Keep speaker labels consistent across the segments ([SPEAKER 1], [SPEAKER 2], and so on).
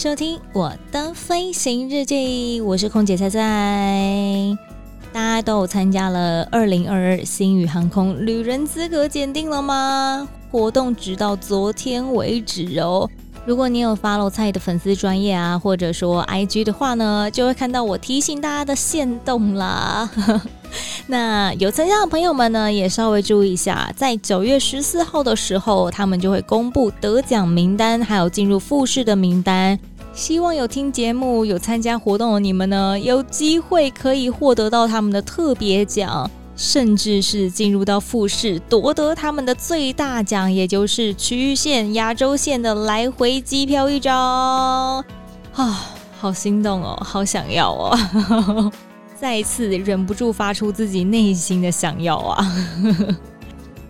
[SPEAKER 1] 收听我的飞行日记，我是空姐菜菜。大家都参加了二零二二星宇航空旅人资格检定了吗？活动直到昨天为止哦。如果你有 follow 菜的粉丝专业啊，或者说 IG 的话呢，就会看到我提醒大家的限动啦。那有参加的朋友们呢，也稍微注意一下，在九月十四号的时候，他们就会公布得奖名单，还有进入复试的名单。希望有听节目、有参加活动的你们呢，有机会可以获得到他们的特别奖，甚至是进入到复试，夺得他们的最大奖，也就是区域线、亚洲线的来回机票一张。啊，好心动哦，好想要哦！再一次忍不住发出自己内心的想要啊！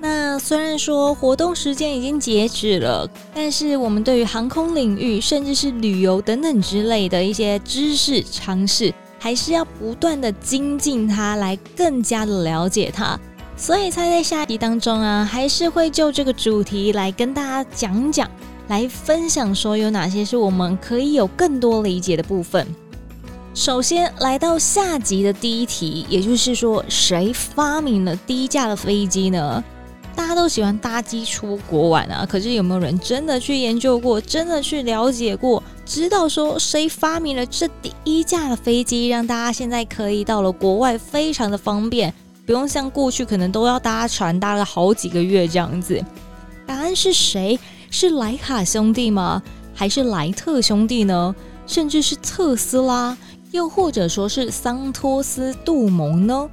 [SPEAKER 1] 那虽然说活动时间已经截止了，但是我们对于航空领域，甚至是旅游等等之类的一些知识常识，还是要不断的精进它，来更加的了解它。所以，猜在下集当中啊，还是会就这个主题来跟大家讲讲，来分享说有哪些是我们可以有更多理解的部分。首先来到下集的第一题，也就是说，谁发明了低价的飞机呢？大家都喜欢搭机出国玩啊，可是有没有人真的去研究过，真的去了解过，知道说谁发明了这第一架的飞机，让大家现在可以到了国外非常的方便，不用像过去可能都要搭船搭了好几个月这样子。答案是谁？是莱卡兄弟吗？还是莱特兄弟呢？甚至是特斯拉？又或者说是桑托斯杜蒙呢？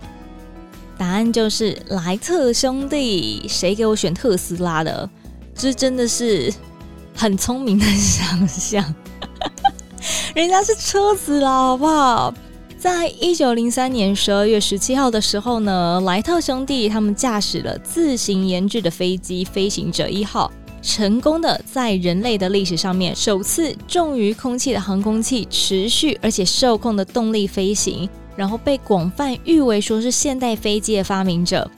[SPEAKER 1] 答案就是莱特兄弟。谁给我选特斯拉的？这真的是很聪明的想象。人家是车子啦，好不好？在一九零三年十二月十七号的时候呢，莱特兄弟他们驾驶了自行研制的飞机“飞行者一号”。成功的在人类的历史上面首次重于空气的航空器持续而且受控的动力飞行，然后被广泛誉为说是现代飞机的发明者。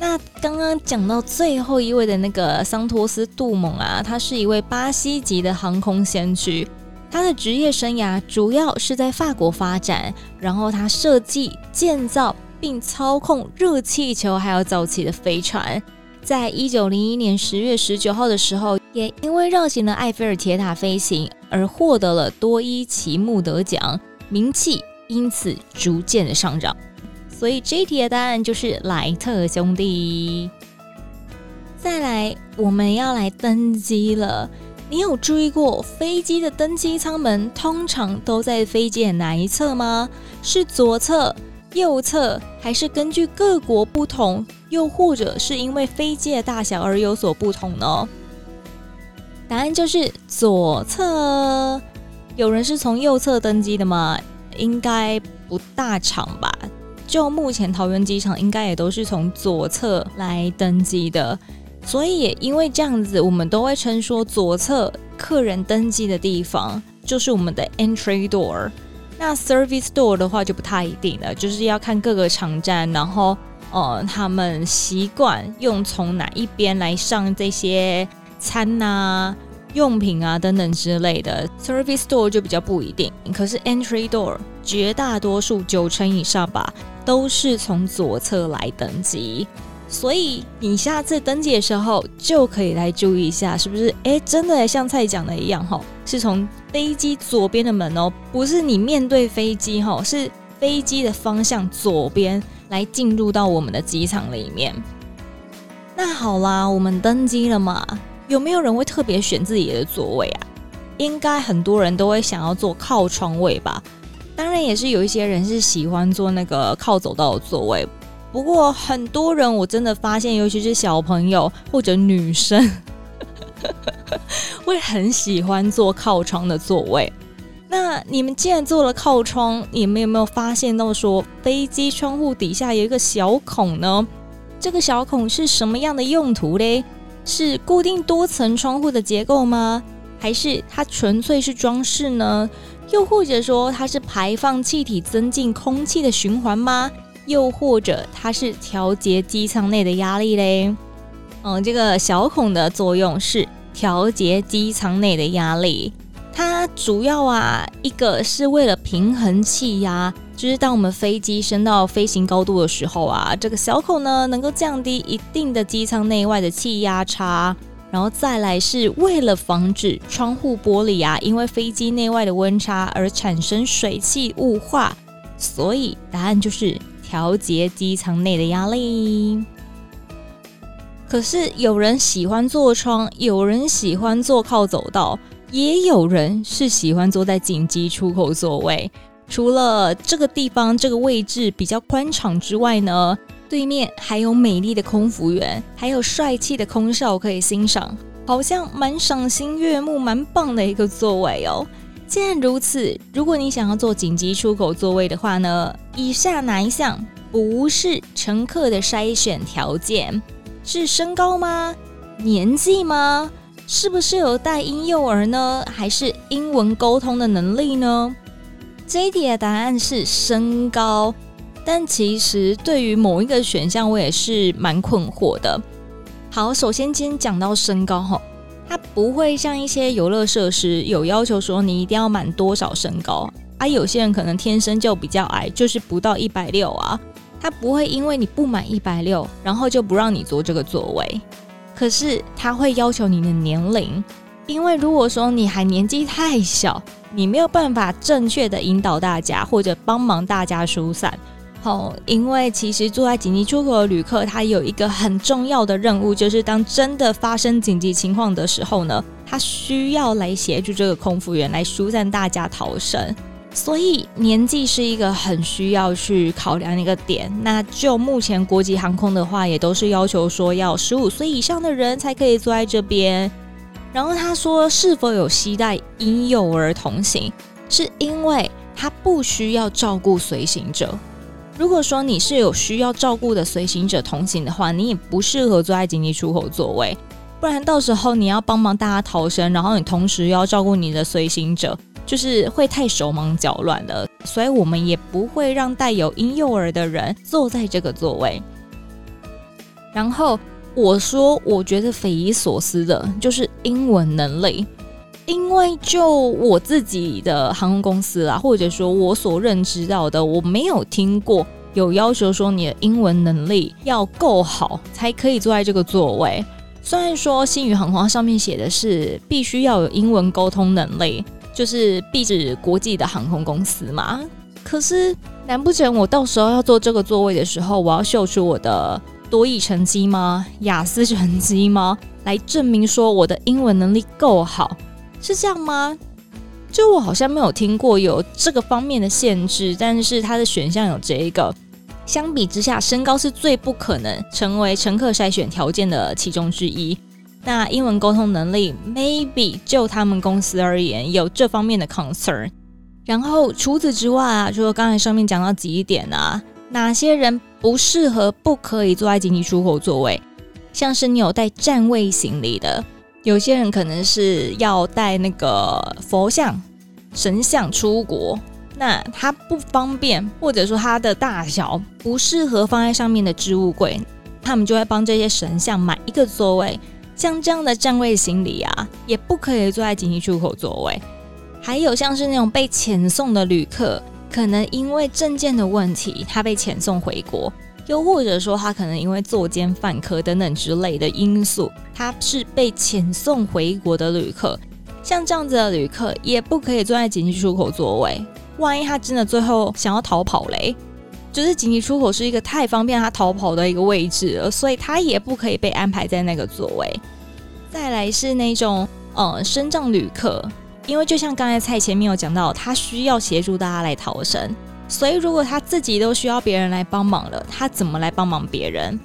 [SPEAKER 1] 那刚刚讲到最后一位的那个桑托斯杜蒙啊，他是一位巴西籍的航空先驱，他的职业生涯主要是在法国发展，然后他设计、建造并操控热气球还有早期的飞船。在一九零一年十月十九号的时候，也因为绕行了埃菲尔铁塔飞行而获得了多伊奇穆德奖，名气因此逐渐的上涨。所以这一题的答案就是莱特兄弟。再来，我们要来登机了。你有注意过飞机的登机舱门通常都在飞机的哪一侧吗？是左侧？右侧，还是根据各国不同，又或者是因为飞机的大小而有所不同呢？答案就是左侧。有人是从右侧登机的吗？应该不大场吧。就目前桃园机场，应该也都是从左侧来登机的。所以也因为这样子，我们都会称说左侧客人登机的地方就是我们的 entry door。那 service door 的话就不太一定了，就是要看各个场站，然后呃，他们习惯用从哪一边来上这些餐啊、用品啊等等之类的。service door 就比较不一定，可是 entry door 绝大多数九成以上吧，都是从左侧来登机。所以你下次登机的时候就可以来注意一下，是不是？哎，真的像菜讲的一样哈，是从飞机左边的门哦，不是你面对飞机哈，是飞机的方向左边来进入到我们的机场里面。那好啦，我们登机了嘛？有没有人会特别选自己的座位啊？应该很多人都会想要坐靠窗位吧？当然也是有一些人是喜欢坐那个靠走道的座位。不过很多人，我真的发现，尤其是小朋友或者女生，会很喜欢坐靠窗的座位。那你们既然坐了靠窗，你们有没有发现到说飞机窗户底下有一个小孔呢？这个小孔是什么样的用途嘞？是固定多层窗户的结构吗？还是它纯粹是装饰呢？又或者说它是排放气体、增进空气的循环吗？又或者它是调节机舱内的压力嘞？嗯，这个小孔的作用是调节机舱内的压力。它主要啊，一个是为了平衡气压，就是当我们飞机升到飞行高度的时候啊，这个小口呢能够降低一定的机舱内外的气压差。然后再来是为了防止窗户玻璃啊，因为飞机内外的温差而产生水汽雾化，所以答案就是调节机舱内的压力。可是有人喜欢坐窗，有人喜欢坐靠走道。也有人是喜欢坐在紧急出口座位，除了这个地方这个位置比较宽敞之外呢，对面还有美丽的空服员，还有帅气的空少可以欣赏，好像蛮赏心悦目、蛮棒的一个座位哦。既然如此，如果你想要坐紧急出口座位的话呢，以下哪一项不是乘客的筛选条件？是身高吗？年纪吗？是不是有带婴幼儿呢？还是英文沟通的能力呢？这一题的答案是身高。但其实对于某一个选项，我也是蛮困惑的。好，首先先讲到身高哈，它不会像一些游乐设施有要求说你一定要满多少身高啊。有些人可能天生就比较矮，就是不到一百六啊。他不会因为你不满一百六，然后就不让你坐这个座位。可是他会要求你的年龄，因为如果说你还年纪太小，你没有办法正确的引导大家或者帮忙大家疏散。好，因为其实坐在紧急出口的旅客，他有一个很重要的任务，就是当真的发生紧急情况的时候呢，他需要来协助这个空服员来疏散大家逃生。所以年纪是一个很需要去考量的一个点。那就目前国际航空的话，也都是要求说要十五岁以上的人才可以坐在这边。然后他说是否有携带婴幼儿同行，是因为他不需要照顾随行者。如果说你是有需要照顾的随行者同行的话，你也不适合坐在紧急出口座位，不然到时候你要帮忙大家逃生，然后你同时要照顾你的随行者。就是会太手忙脚乱了，所以我们也不会让带有婴幼儿的人坐在这个座位。然后我说，我觉得匪夷所思的就是英文能力，因为就我自己的航空公司啊，或者说我所认知到的，我没有听过有要求说你的英文能力要够好才可以坐在这个座位。虽然说星宇航空上面写的是必须要有英文沟通能力。就是必指国际的航空公司嘛，可是难不成我到时候要坐这个座位的时候，我要秀出我的多益成绩吗？雅思成绩吗？来证明说我的英文能力够好，是这样吗？就我好像没有听过有这个方面的限制，但是它的选项有这一个。相比之下，身高是最不可能成为乘客筛选条件的其中之一。那英文沟通能力，maybe 就他们公司而言有这方面的 concern。然后除此之外啊，除了刚才上面讲到几点啊，哪些人不适合、不可以坐在紧急出口座位？像是你有带站位行李的，有些人可能是要带那个佛像、神像出国，那他不方便，或者说它的大小不适合放在上面的置物柜，他们就会帮这些神像买一个座位。像这样的站位行李啊，也不可以坐在紧急出口座位。还有像是那种被遣送的旅客，可能因为证件的问题，他被遣送回国，又或者说他可能因为作奸犯科等等之类的因素，他是被遣送回国的旅客。像这样子的旅客，也不可以坐在紧急出口座位。万一他真的最后想要逃跑嘞？就是紧急出口是一个太方便他逃跑的一个位置了，所以他也不可以被安排在那个座位。再来是那种呃身障旅客，因为就像刚才蔡前面有讲到，他需要协助大家来逃生，所以如果他自己都需要别人来帮忙了，他怎么来帮忙别人？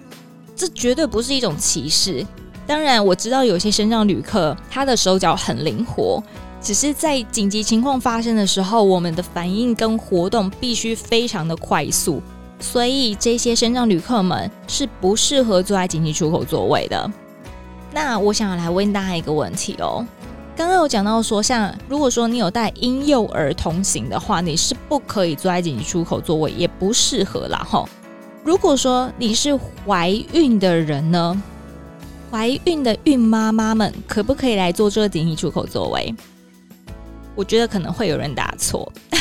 [SPEAKER 1] 这绝对不是一种歧视，当然，我知道有些身障旅客他的手脚很灵活，只是在紧急情况发生的时候，我们的反应跟活动必须非常的快速，所以这些身障旅客们是不适合坐在紧急出口座位的。那我想要来问大家一个问题哦。刚刚有讲到说，像如果说你有带婴幼儿同行的话，你是不可以坐在紧急出口座位，也不适合啦吼。如果说你是怀孕的人呢，怀孕的孕妈妈们可不可以来坐这个紧急出口座位？我觉得可能会有人答错，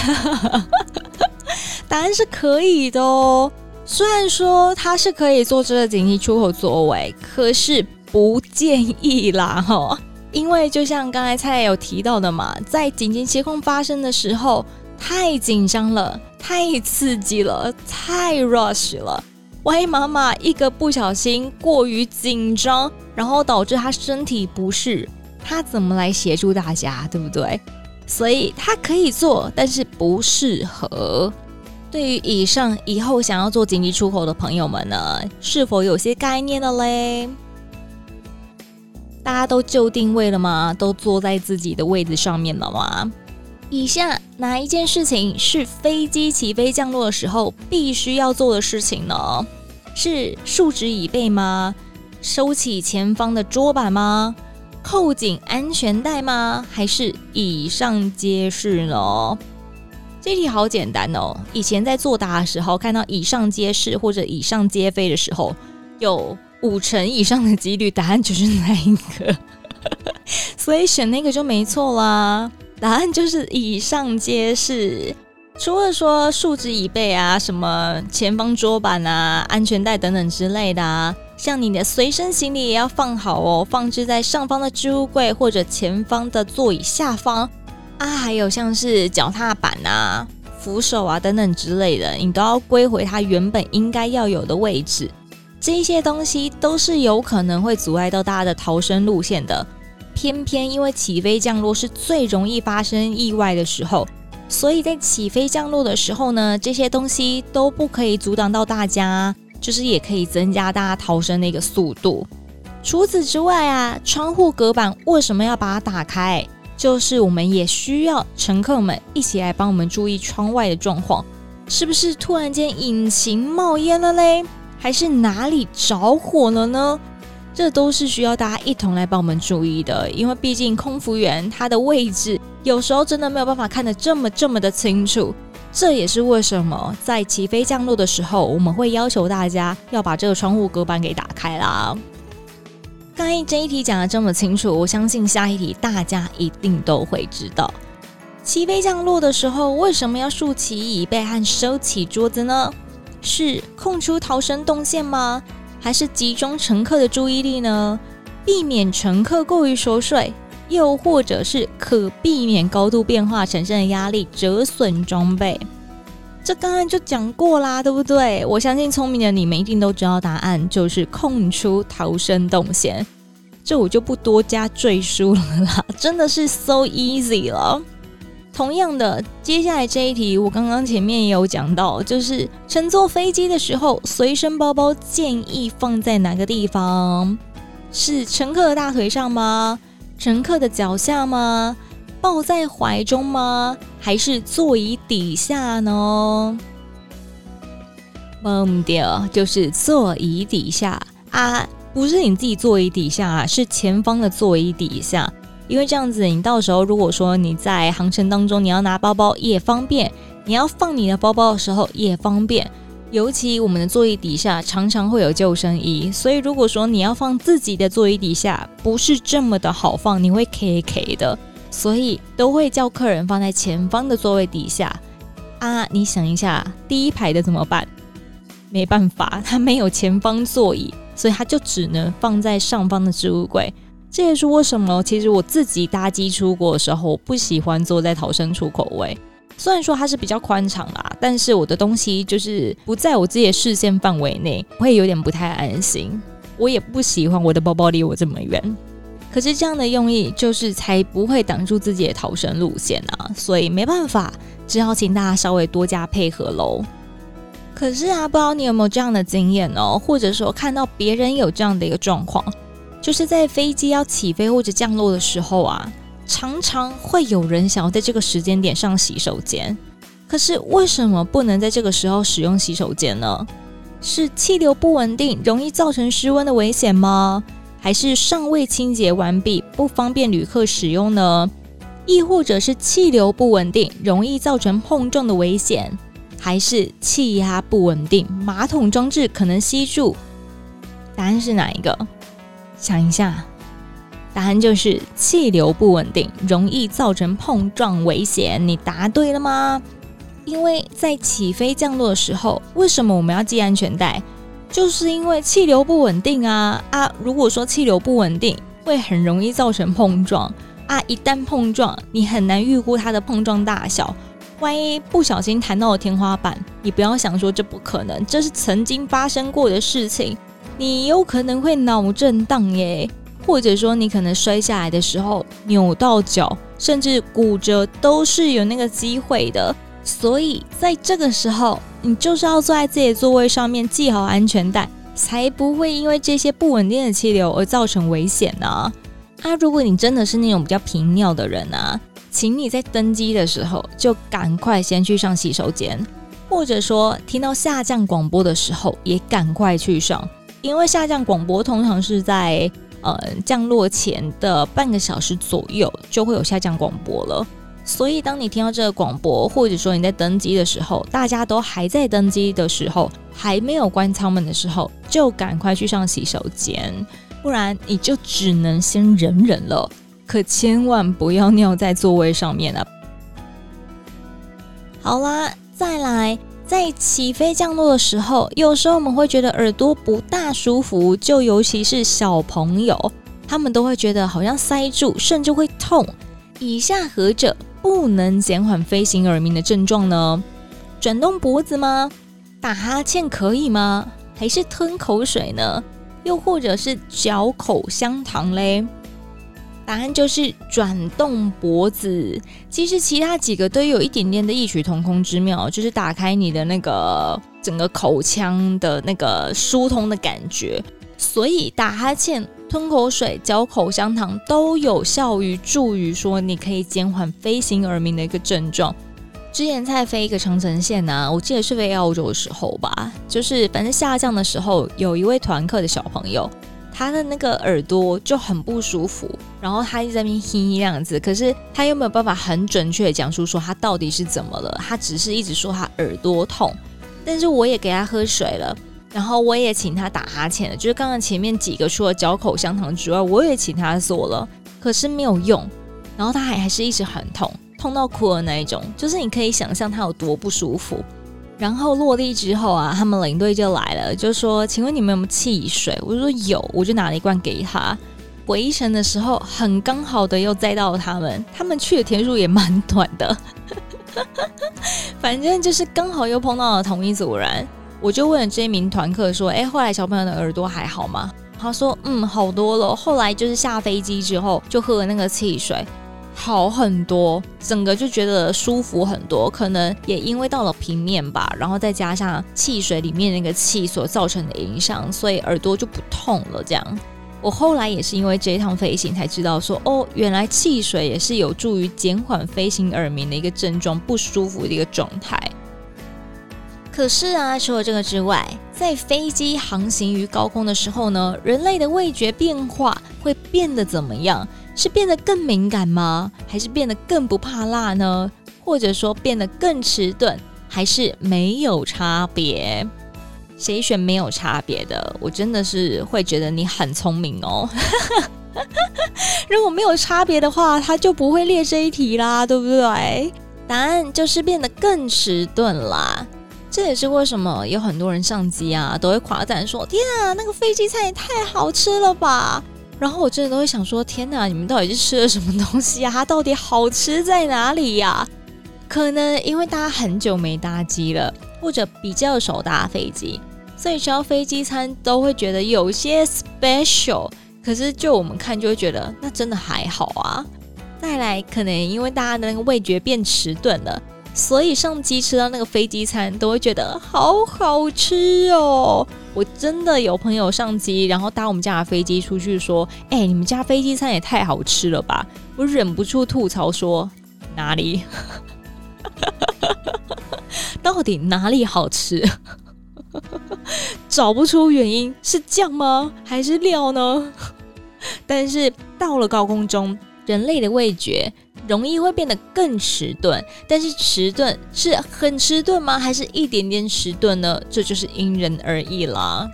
[SPEAKER 1] 答案是可以的哦。虽然说它是可以坐这个紧急出口座位，可是不建议啦吼。因为就像刚才蔡有提到的嘛，在紧急情况发生的时候，太紧张了，太刺激了，太 rush 了。万一妈妈一个不小心过于紧张，然后导致她身体不适，她怎么来协助大家，对不对？所以她可以做，但是不适合。对于以上以后想要做紧急出口的朋友们呢，是否有些概念了嘞？大家都就定位了吗？都坐在自己的位置上面了吗？以下哪一件事情是飞机起飞降落的时候必须要做的事情呢？是竖直椅背吗？收起前方的桌板吗？扣紧安全带吗？还是以上皆是呢？这题好简单哦。以前在作答的时候，看到以上皆是或者以上皆非的时候，有。五成以上的几率，答案就是那一个，所以选那个就没错啦。答案就是以上皆是。除了说竖直椅背啊，什么前方桌板啊、安全带等等之类的啊，像你的随身行李也要放好哦，放置在上方的置物柜或者前方的座椅下方啊，还有像是脚踏板啊、扶手啊等等之类的，你都要归回它原本应该要有的位置。这些东西都是有可能会阻碍到大家的逃生路线的，偏偏因为起飞降落是最容易发生意外的时候，所以在起飞降落的时候呢，这些东西都不可以阻挡到大家，就是也可以增加大家逃生的一个速度。除此之外啊，窗户隔板为什么要把它打开？就是我们也需要乘客们一起来帮我们注意窗外的状况，是不是突然间引擎冒烟了嘞？还是哪里着火了呢？这都是需要大家一同来帮我们注意的，因为毕竟空服员他的位置有时候真的没有办法看得这么这么的清楚。这也是为什么在起飞降落的时候，我们会要求大家要把这个窗户隔板给打开啦。刚才这一题讲的这么清楚，我相信下一题大家一定都会知道。起飞降落的时候，为什么要竖起椅背和收起桌子呢？是空出逃生动线吗？还是集中乘客的注意力呢？避免乘客过于熟睡，又或者是可避免高度变化产生的压力折损装备？这刚刚就讲过啦，对不对？我相信聪明的你们一定都知道答案，就是空出逃生动线。这我就不多加赘述了啦，真的是 so easy 了。同样的，接下来这一题，我刚刚前面也有讲到，就是乘坐飞机的时候，随身包包建议放在哪个地方？是乘客的大腿上吗？乘客的脚下吗？抱在怀中吗？还是座椅底下呢？忘掉，就是座椅底下啊，不是你自己座椅底下啊，是前方的座椅底下。因为这样子，你到时候如果说你在航程当中，你要拿包包也方便，你要放你的包包的时候也方便。尤其我们的座椅底下常常会有救生衣，所以如果说你要放自己的座椅底下，不是这么的好放，你会 K K 的，所以都会叫客人放在前方的座位底下。啊，你想一下，第一排的怎么办？没办法，他没有前方座椅，所以他就只能放在上方的置物柜。这也是为什么，其实我自己搭机出国的时候，我不喜欢坐在逃生出口位。虽然说它是比较宽敞啦，但是我的东西就是不在我自己的视线范围内，会有点不太安心。我也不喜欢我的包包离我这么远。可是这样的用意就是才不会挡住自己的逃生路线啊，所以没办法，只好请大家稍微多加配合喽。可是啊，不知道你有没有这样的经验哦，或者说看到别人有这样的一个状况。就是在飞机要起飞或者降落的时候啊，常常会有人想要在这个时间点上洗手间。可是为什么不能在这个时候使用洗手间呢？是气流不稳定，容易造成失温的危险吗？还是尚未清洁完毕，不方便旅客使用呢？亦或者是气流不稳定，容易造成碰撞的危险？还是气压不稳定，马桶装置可能吸住？答案是哪一个？想一下，答案就是气流不稳定，容易造成碰撞危险。你答对了吗？因为在起飞降落的时候，为什么我们要系安全带？就是因为气流不稳定啊啊！如果说气流不稳定，会很容易造成碰撞啊！一旦碰撞，你很难预估它的碰撞大小。万一不小心弹到了天花板，你不要想说这不可能，这是曾经发生过的事情。你有可能会脑震荡耶，或者说你可能摔下来的时候扭到脚，甚至骨折都是有那个机会的。所以在这个时候，你就是要坐在自己的座位上面系好安全带，才不会因为这些不稳定的气流而造成危险呢。啊，如果你真的是那种比较频尿的人啊，请你在登机的时候就赶快先去上洗手间，或者说听到下降广播的时候也赶快去上。因为下降广播通常是在呃降落前的半个小时左右就会有下降广播了，所以当你听到这个广播，或者说你在登机的时候，大家都还在登机的时候，还没有关舱门的时候，就赶快去上洗手间，不然你就只能先忍忍了。可千万不要尿在座位上面啊！好啦，再来。在起飞降落的时候，有时候我们会觉得耳朵不大舒服，就尤其是小朋友，他们都会觉得好像塞住，甚至会痛。以下何者不能减缓飞行耳鸣的症状呢？转动脖子吗？打哈欠可以吗？还是吞口水呢？又或者是嚼口香糖嘞？答案就是转动脖子。其实其他几个都有一点点的异曲同工之妙，就是打开你的那个整个口腔的那个疏通的感觉。所以打哈欠、吞口水、嚼口香糖都有效于助于说你可以减缓飞行耳鸣的一个症状。之前在飞一个长程线呢、我记得是飞澳洲的时候吧，就是反正下降的时候，有一位团客的小朋友。他的那个耳朵就很不舒服，然后他一直在那边哼这样子，可是他又没有办法很准确的讲述说他到底是怎么了，他只是一直说他耳朵痛，但是我也给他喝水了，然后我也请他打哈欠了，就是刚刚前面几个除了嚼口香糖之外，我也请他做了，可是没有用，然后他还还是一直很痛，痛到哭的那一种，就是你可以想象他有多不舒服。然后落地之后啊，他们领队就来了，就说：“请问你们有没有汽水？”我就说有，我就拿了一罐给他。回程的时候很刚好的又载到了他们，他们去的天数也蛮短的，反正就是刚好又碰到了同一组人。我就问了这一名团客说：“哎，后来小朋友的耳朵还好吗？”他说：“嗯，好多了。后来就是下飞机之后就喝了那个汽水。”好很多，整个就觉得舒服很多。可能也因为到了平面吧，然后再加上汽水里面那个气所造成的影响，所以耳朵就不痛了。这样，我后来也是因为这一趟飞行才知道说，哦，原来汽水也是有助于减缓飞行耳鸣的一个症状，不舒服的一个状态。可是啊，除了这个之外，在飞机航行于高空的时候呢，人类的味觉变化会变得怎么样？是变得更敏感吗？还是变得更不怕辣呢？或者说变得更迟钝，还是没有差别？谁选没有差别的？我真的是会觉得你很聪明哦。如果没有差别的话，他就不会列这一题啦，对不对？答案就是变得更迟钝啦。这也是为什么有很多人上机啊，都会夸赞说：“天啊，那个飞机餐也太好吃了吧！”然后我真的都会想说：天哪，你们到底是吃了什么东西啊？它到底好吃在哪里呀？可能因为大家很久没搭机了，或者比较少搭飞机，所以吃到飞机餐都会觉得有些 special。可是就我们看就会觉得那真的还好啊。再来，可能因为大家的那个味觉变迟钝了，所以上机吃到那个飞机餐都会觉得好好吃哦。我真的有朋友上机，然后搭我们家的飞机出去说：“哎、你们家飞机餐也太好吃了吧！”我忍不住吐槽说：“哪里？到底哪里好吃？找不出原因，是酱吗？还是料呢？”但是到了高空中，人类的味觉容易会变得更迟钝。但是迟钝是很迟钝吗？还是一点点迟钝呢？这就是因人而异啦。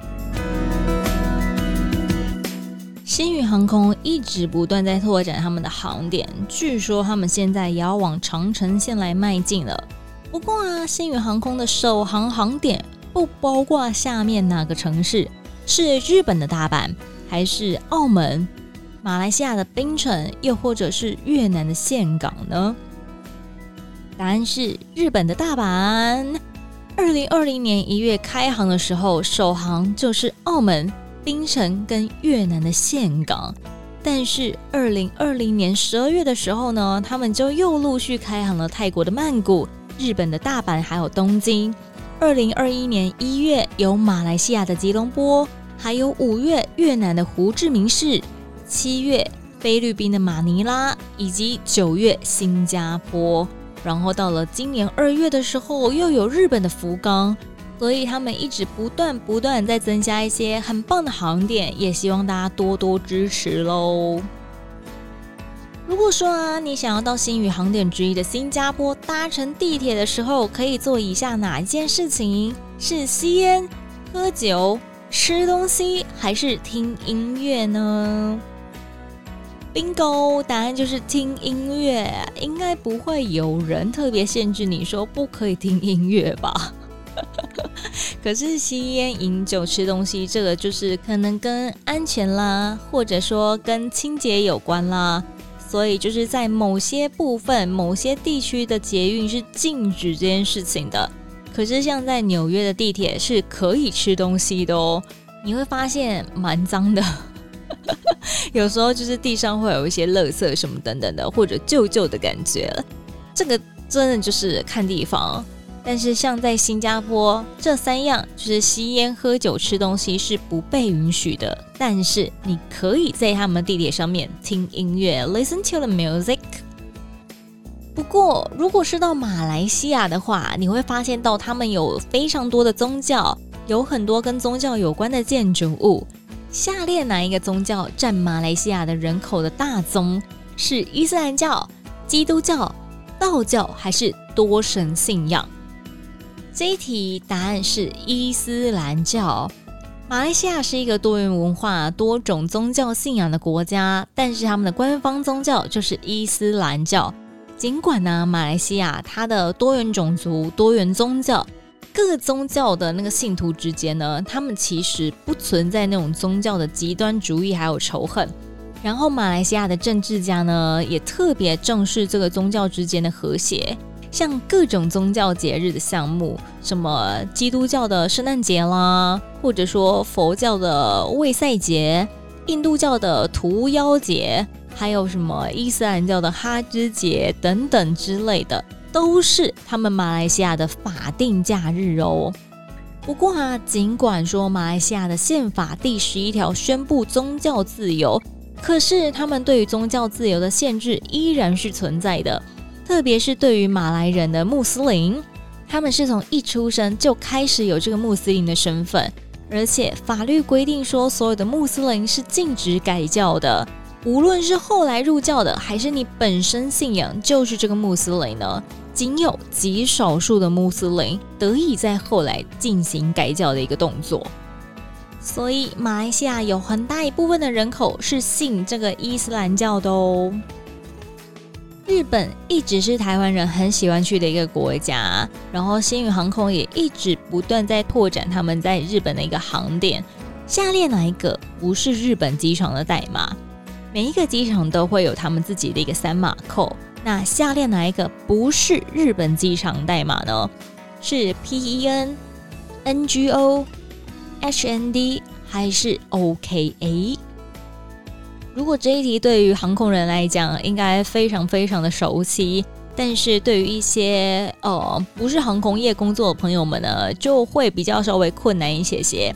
[SPEAKER 1] 星宇航空一直不断在拓展他们的航点，据说他们现在也要往长城线来迈进了。不过啊，星宇航空的首航航点不包括下面哪个城市？是日本的大阪。还是澳门、马来西亚的槟城，又或者是越南的峴港呢？答案是日本的大阪。二零二零年一月开航的时候，首航就是澳门、槟城跟越南的峴港。但是二零二零年十二月的时候呢，他们就又陆续开航了泰国的曼谷、日本的大阪，还有东京。二零二一年一月有马来西亚的吉隆坡。还有五月越南的胡志明市，七月菲律宾的马尼拉，以及九月新加坡，然后到了今年二月的时候，又有日本的福冈，所以他们一直不断不断在增加一些很棒的航点，也希望大家多多支持喽。如果说啊，你想要到星宇航点之一的新加坡搭乘地铁的时候，可以做以下哪一件事情？是吸烟、喝酒？吃东西还是听音乐呢？Bingo，答案就是听音乐。应该不会有人特别限制你说不可以听音乐吧？可是吸烟、饮酒、吃东西，这个就是可能跟安全啦，或者说跟清洁有关啦。所以就是在某些部分、某些地区的捷运是禁止这件事情的。可是，像在纽约的地铁是可以吃东西的哦。你会发现蛮脏的，有时候就是地上会有一些垃圾什么等等的，或者旧旧的感觉。这个真的就是看地方。但是，像在新加坡，这三样就是吸烟、喝酒、吃东西是不被允许的。但是，你可以在他们地铁上面听音乐，listen to the music。不过，如果是到马来西亚的话，你会发现到他们有非常多的宗教，有很多跟宗教有关的建筑物。下列哪一个宗教占马来西亚的人口的大宗？是伊斯兰教、基督教、道教还是多神信仰？这一题答案是伊斯兰教。马来西亚是一个多元文化、多种宗教信仰的国家，但是他们的官方宗教就是伊斯兰教。尽管呢，马来西亚它的多元种族、多元宗教，各宗教的那个信徒之间呢，他们其实不存在那种宗教的极端主义还有仇恨。然后，马来西亚的政治家呢，也特别重视这个宗教之间的和谐，像各种宗教节日的项目，什么基督教的圣诞节啦，或者说佛教的卫赛节，印度教的屠妖节。还有什么伊斯兰教的哈芝节等等之类的，都是他们马来西亚的法定假日哦。不过啊，尽管说马来西亚的宪法第十一条宣布宗教自由，可是他们对于宗教自由的限制依然是存在的。特别是对于马来人的穆斯林，他们是从一出生就开始有这个穆斯林的身份，而且法律规定说，所有的穆斯林是禁止改教的。无论是后来入教的，还是你本身信仰就是这个穆斯林呢，仅有极少数的穆斯林得以在后来进行改教的一个动作。所以，马来西亚有很大一部分的人口是信这个伊斯兰教的哦。日本一直是台湾人很喜欢去的一个国家，然后星宇航空也一直不断在拓展他们在日本的一个航点。下列哪一个不是日本机场的代码？每一个机场都会有他们自己的一个三码扣，那下列哪一个不是日本机场代码呢？是 PEN、NGO、HND 还是 OKA？如果这一题对于航空人来讲，应该非常非常的熟悉。但是对于一些呃不是航空业工作的朋友们呢，就会比较稍微困难一些些。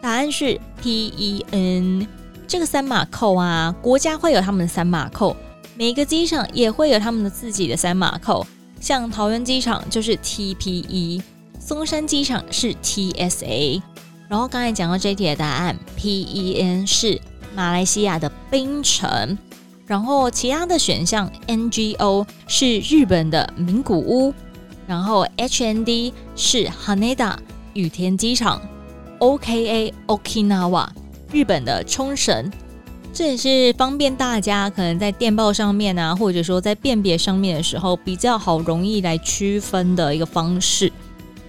[SPEAKER 1] 答案是 PEN 这个三码扣啊，国家会有他们的三码扣，每个机场也会有他们的自己的三码扣。像桃园机场就是 TPE，松山机场是 TSA。然后刚才讲到这题的答案，PEN 是马来西亚的槟城。然后其他的选项，NGO 是日本的名古屋，然后 HND 是 Haneda 羽田机场，OKA Okinawa 日本的冲绳，这也是方便大家可能在电报上面啊，或者说在辨别上面的时候比较好容易来区分的一个方式。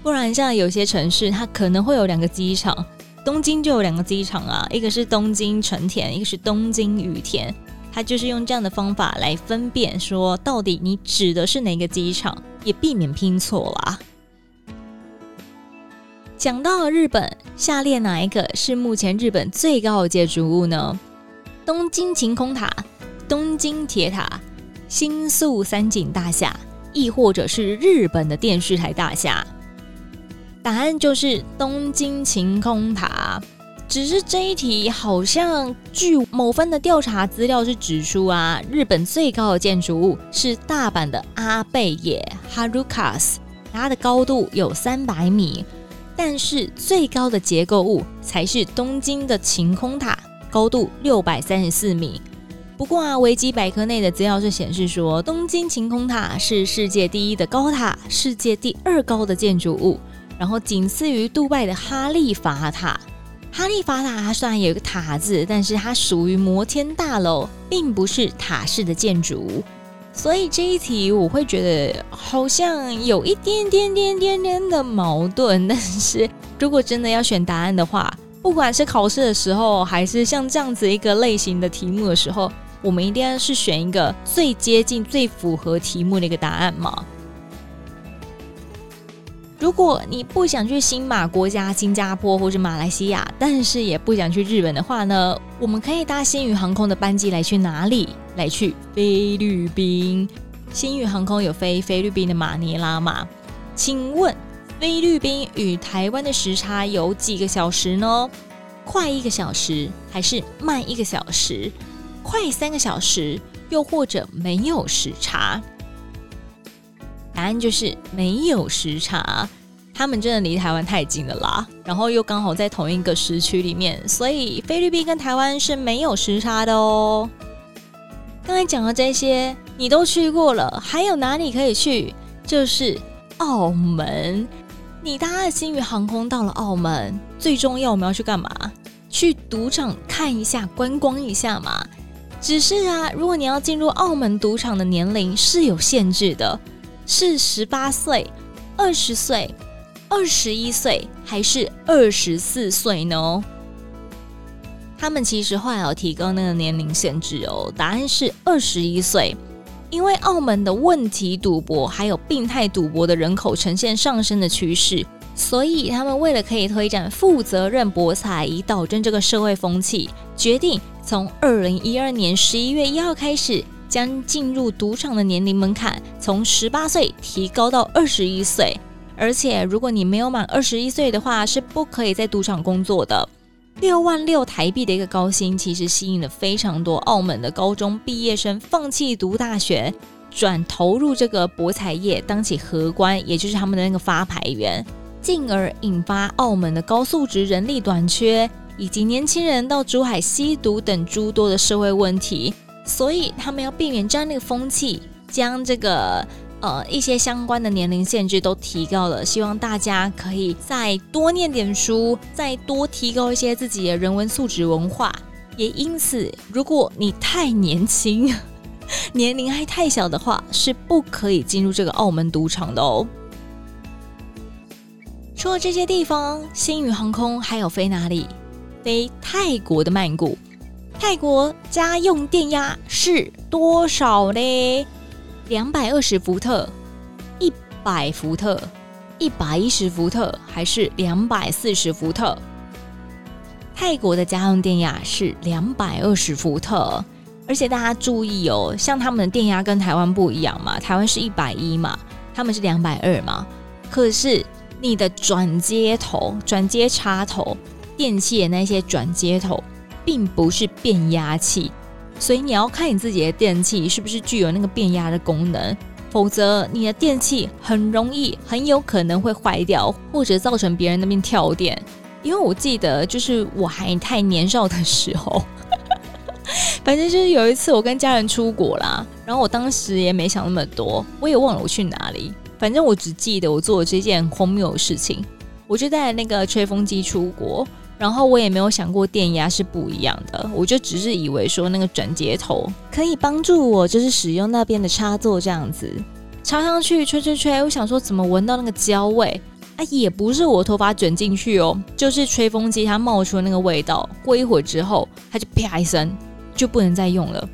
[SPEAKER 1] 不然像有些城市它可能会有两个机场，东京就有两个机场啊，一个是东京成田，一个是东京羽田。它就是用这样的方法来分辨，说到底你指的是哪个机场，也避免拼错啦。讲到了日本，下列哪一个是目前日本最高的建筑物呢？东京晴空塔、东京铁塔、新宿三井大厦，亦或者是日本的电视台大厦？答案就是东京晴空塔。只是这一题好像据某份的调查资料是指出啊，日本最高的建筑物是大阪的阿贝野 Harukas，它的高度有三百米，但是最高的结构物才是东京的晴空塔，高度六百三十四米。不过啊，维基百科内的资料是显示说，东京晴空塔是世界第一的高塔，世界第二高的建筑物，然后仅次于杜拜的哈利法塔。哈利法塔它虽然有一个塔字，但是它属于摩天大楼，并不是塔式的建筑。所以这一题我会觉得好像有一点点点点点的矛盾。但是如果真的要选答案的话，不管是考试的时候，还是像这样子一个类型的题目的时候，我们一定要是选一个最接近、最符合题目的一个答案嘛。如果你不想去新马国家、新加坡或者马来西亚，但是也不想去日本的话呢，我们可以搭星宇航空的班机来去哪里？来去菲律宾。星宇航空有飞菲律宾的马尼拉吗？请问菲律宾与台湾的时差有几个小时呢？快一个小时还是慢一个小时？快三个小时，又或者没有时差？答案就是没有时差，他们真的离台湾太近了啦，然后又刚好在同一个时区里面，所以菲律宾跟台湾是没有时差的哦。刚才讲的这些你都去过了，还有哪里可以去？就是澳门。你搭了星宇航空到了澳门，最重要我们要去干嘛？去赌场看一下、观光一下嘛。只是啊，如果你要进入澳门赌场的年龄是有限制的。是十八岁、二十岁、二十一岁，还是二十四岁呢？他们其实后来有提高那个年龄限制哦。答案是二十一岁，因为澳门的问题赌博还有病态赌博的人口呈现上升的趋势，所以他们为了可以推展负责任博彩，以导正这个社会风气，决定从二零一二年十一月一号开始。将进入赌场的年龄门槛从十八岁提高到二十一岁，而且如果你没有满二十一岁的话，是不可以在赌场工作的。六万六台币的一个高薪，其实吸引了非常多澳门的高中毕业生放弃读大学，转投入这个博彩业，当起荷官，也就是他们的那个发牌员，进而引发澳门的高素质人力短缺，以及年轻人到珠海吸毒等诸多的社会问题。所以他们要避免这样的一个风气，将这个呃一些相关的年龄限制都提高了，希望大家可以再多念点书，再多提高一些自己的人文素质文化。也因此，如果你太年轻，年龄还太小的话，是不可以进入这个澳门赌场的哦。除了这些地方，星宇航空还有飞哪里？飞泰国的曼谷。泰国家用电压是多少呢？两百二十伏特、一百伏特、一百一十伏特，还是两百四十伏特？泰国的家用电压是两百二十伏特，而且大家注意哦，像他们的电压跟台湾不一样嘛，台湾是一百一嘛，他们是两百二嘛。可是你的转接头、转接插头、电器的那些转接头，并不是变压器，所以你要看你自己的电器是不是具有那个变压的功能，否则你的电器很容易、很有可能会坏掉，或者造成别人那边跳电。因为我记得，就是我还太年少的时候。反正就是有一次我跟家人出国啦，然后我当时也没想那么多，我也忘了我去哪里。反正我只记得我做了这件荒谬的事情，我就带那个吹风机出国，然后我也没有想过电压是不一样的，我就只是以为说那个转接头可以帮助我，就是使用那边的插座这样子插上去吹吹吹。我想说怎么闻到那个焦味啊？也不是我头发卷进去哦，就是吹风机它冒出的那个味道。过一会儿之后，它就啪一声。就不能再用了，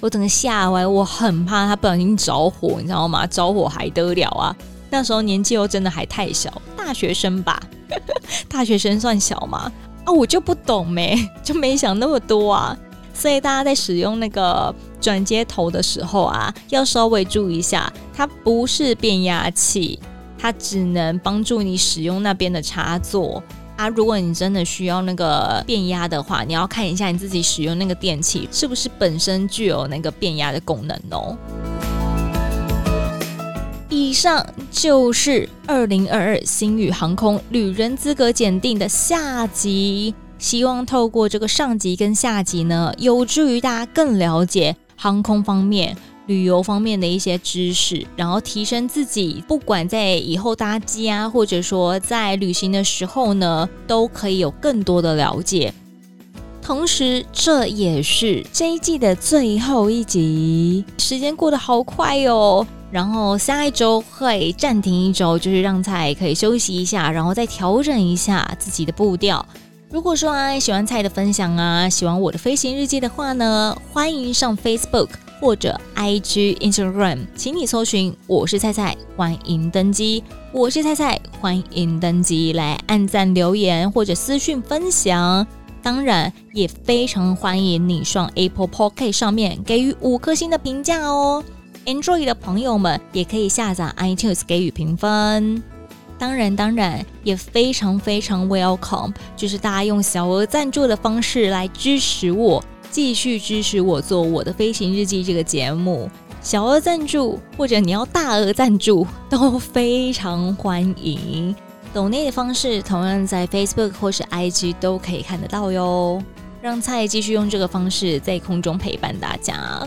[SPEAKER 1] 我整个吓歪，我很怕它不小心着火，你知道吗？着火还得了啊！那时候年纪又真的还太小，大学生吧？大学生算小吗？啊，我就不懂没，就没想那么多啊。所以大家在使用那个转接头的时候啊，要稍微注意一下，它不是变压器，它只能帮助你使用那边的插座。啊，如果你真的需要那个变压的话，你要看一下你自己使用那个电器是不是本身具有那个变压的功能哦。以上就是二零二二星宇航空旅人资格检定的下集，希望透过这个上集跟下集呢，有助于大家更了解航空方面。旅游方面的一些知识，然后提升自己，不管在以后搭机啊，或者说在旅行的时候呢，都可以有更多的了解。同时，这也是这一季的最后一集，时间过得好快哦。然后下一周会暂停一周，就是让菜可以休息一下，然后再调整一下自己的步调。如果说啊，喜欢菜的分享啊，喜欢我的飞行日记的话呢，欢迎上 Facebook。或者 IG、Instagram，请你搜寻“我是菜菜”，欢迎登机。我是菜菜，欢迎登机，来按赞、留言或者私讯分享。当然，也非常欢迎你上 Apple Pocket 上面给予五颗星的评价哦。Android 的朋友们也可以下载 iTunes 给予评分。当然，当然也非常非常 welcome，就是大家用小额赞助的方式来支持我。继续支持我做我的飞行日记这个节目，小额赞助或者你要大额赞助都非常欢迎。抖内的方式同样在 Facebook 或是 IG 都可以看得到哟。让菜继续用这个方式在空中陪伴大家，